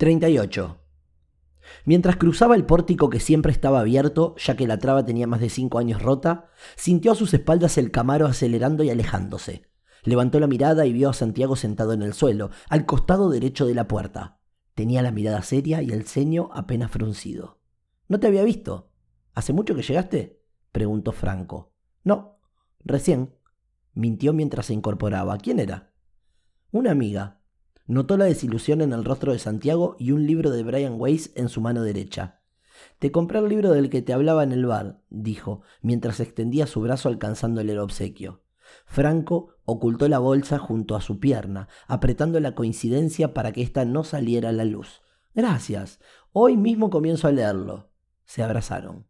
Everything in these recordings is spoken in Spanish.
38. Mientras cruzaba el pórtico que siempre estaba abierto, ya que la traba tenía más de cinco años rota, sintió a sus espaldas el camaro acelerando y alejándose. Levantó la mirada y vio a Santiago sentado en el suelo, al costado derecho de la puerta. Tenía la mirada seria y el ceño apenas fruncido. ¿No te había visto? ¿Hace mucho que llegaste? preguntó Franco. No, recién. Mintió mientras se incorporaba. ¿Quién era? Una amiga, Notó la desilusión en el rostro de Santiago y un libro de Brian Weiss en su mano derecha. Te compré el libro del que te hablaba en el bar, dijo, mientras extendía su brazo alcanzándole el obsequio. Franco ocultó la bolsa junto a su pierna, apretando la coincidencia para que ésta no saliera a la luz. Gracias. Hoy mismo comienzo a leerlo. Se abrazaron.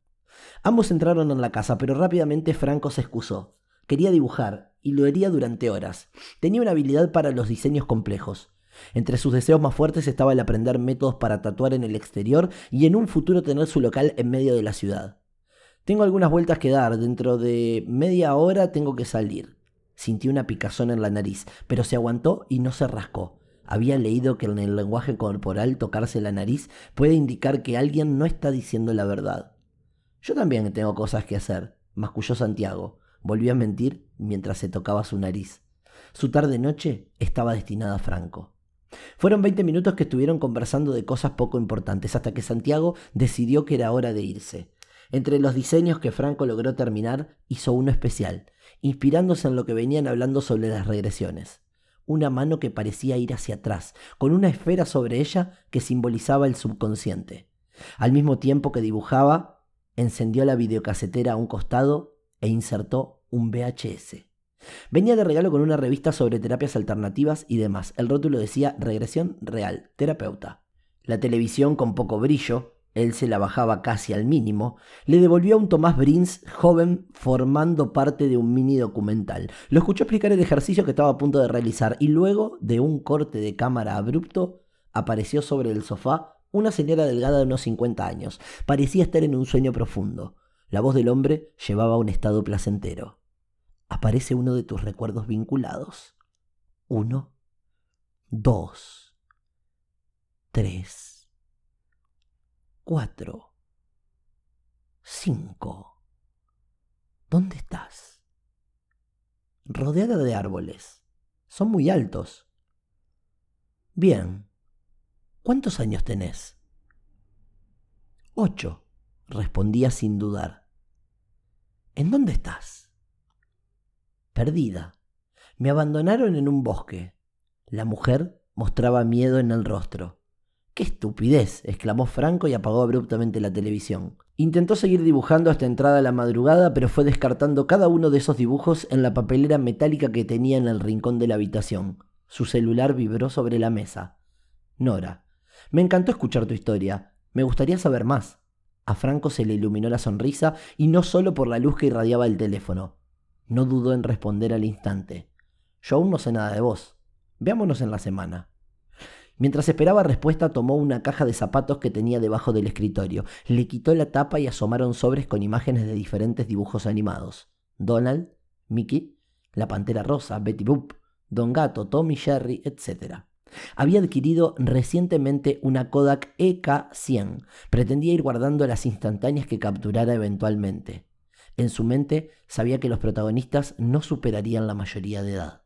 Ambos entraron en la casa, pero rápidamente Franco se excusó. Quería dibujar, y lo haría durante horas. Tenía una habilidad para los diseños complejos. Entre sus deseos más fuertes estaba el aprender métodos para tatuar en el exterior y en un futuro tener su local en medio de la ciudad. Tengo algunas vueltas que dar, dentro de media hora tengo que salir. Sintió una picazón en la nariz, pero se aguantó y no se rascó. Había leído que en el lenguaje corporal tocarse la nariz puede indicar que alguien no está diciendo la verdad. Yo también tengo cosas que hacer, masculló Santiago. Volvió a mentir mientras se tocaba su nariz. Su tarde-noche estaba destinada a Franco. Fueron 20 minutos que estuvieron conversando de cosas poco importantes hasta que Santiago decidió que era hora de irse. Entre los diseños que Franco logró terminar, hizo uno especial, inspirándose en lo que venían hablando sobre las regresiones. Una mano que parecía ir hacia atrás, con una esfera sobre ella que simbolizaba el subconsciente. Al mismo tiempo que dibujaba, encendió la videocasetera a un costado e insertó un VHS. Venía de regalo con una revista sobre terapias alternativas y demás. El rótulo decía Regresión Real, terapeuta. La televisión con poco brillo, él se la bajaba casi al mínimo, le devolvió a un Tomás Brins joven formando parte de un mini documental. Lo escuchó explicar el ejercicio que estaba a punto de realizar y luego, de un corte de cámara abrupto, apareció sobre el sofá una señora delgada de unos 50 años. Parecía estar en un sueño profundo. La voz del hombre llevaba un estado placentero aparece uno de tus recuerdos vinculados. Uno, dos, tres, cuatro, cinco. ¿Dónde estás? Rodeada de árboles. Son muy altos. Bien. ¿Cuántos años tenés? Ocho, respondía sin dudar. ¿En dónde estás? Perdida. Me abandonaron en un bosque. La mujer mostraba miedo en el rostro. ¡Qué estupidez! exclamó Franco y apagó abruptamente la televisión. Intentó seguir dibujando hasta entrada la madrugada, pero fue descartando cada uno de esos dibujos en la papelera metálica que tenía en el rincón de la habitación. Su celular vibró sobre la mesa. Nora, me encantó escuchar tu historia. Me gustaría saber más. A Franco se le iluminó la sonrisa y no solo por la luz que irradiaba el teléfono. No dudó en responder al instante. Yo aún no sé nada de vos. Veámonos en la semana. Mientras esperaba respuesta, tomó una caja de zapatos que tenía debajo del escritorio, le quitó la tapa y asomaron sobres con imágenes de diferentes dibujos animados. Donald, Mickey, la Pantera Rosa, Betty Boop, Don Gato, Tommy Jerry, etc. Había adquirido recientemente una Kodak EK100. Pretendía ir guardando las instantáneas que capturara eventualmente. En su mente sabía que los protagonistas no superarían la mayoría de edad.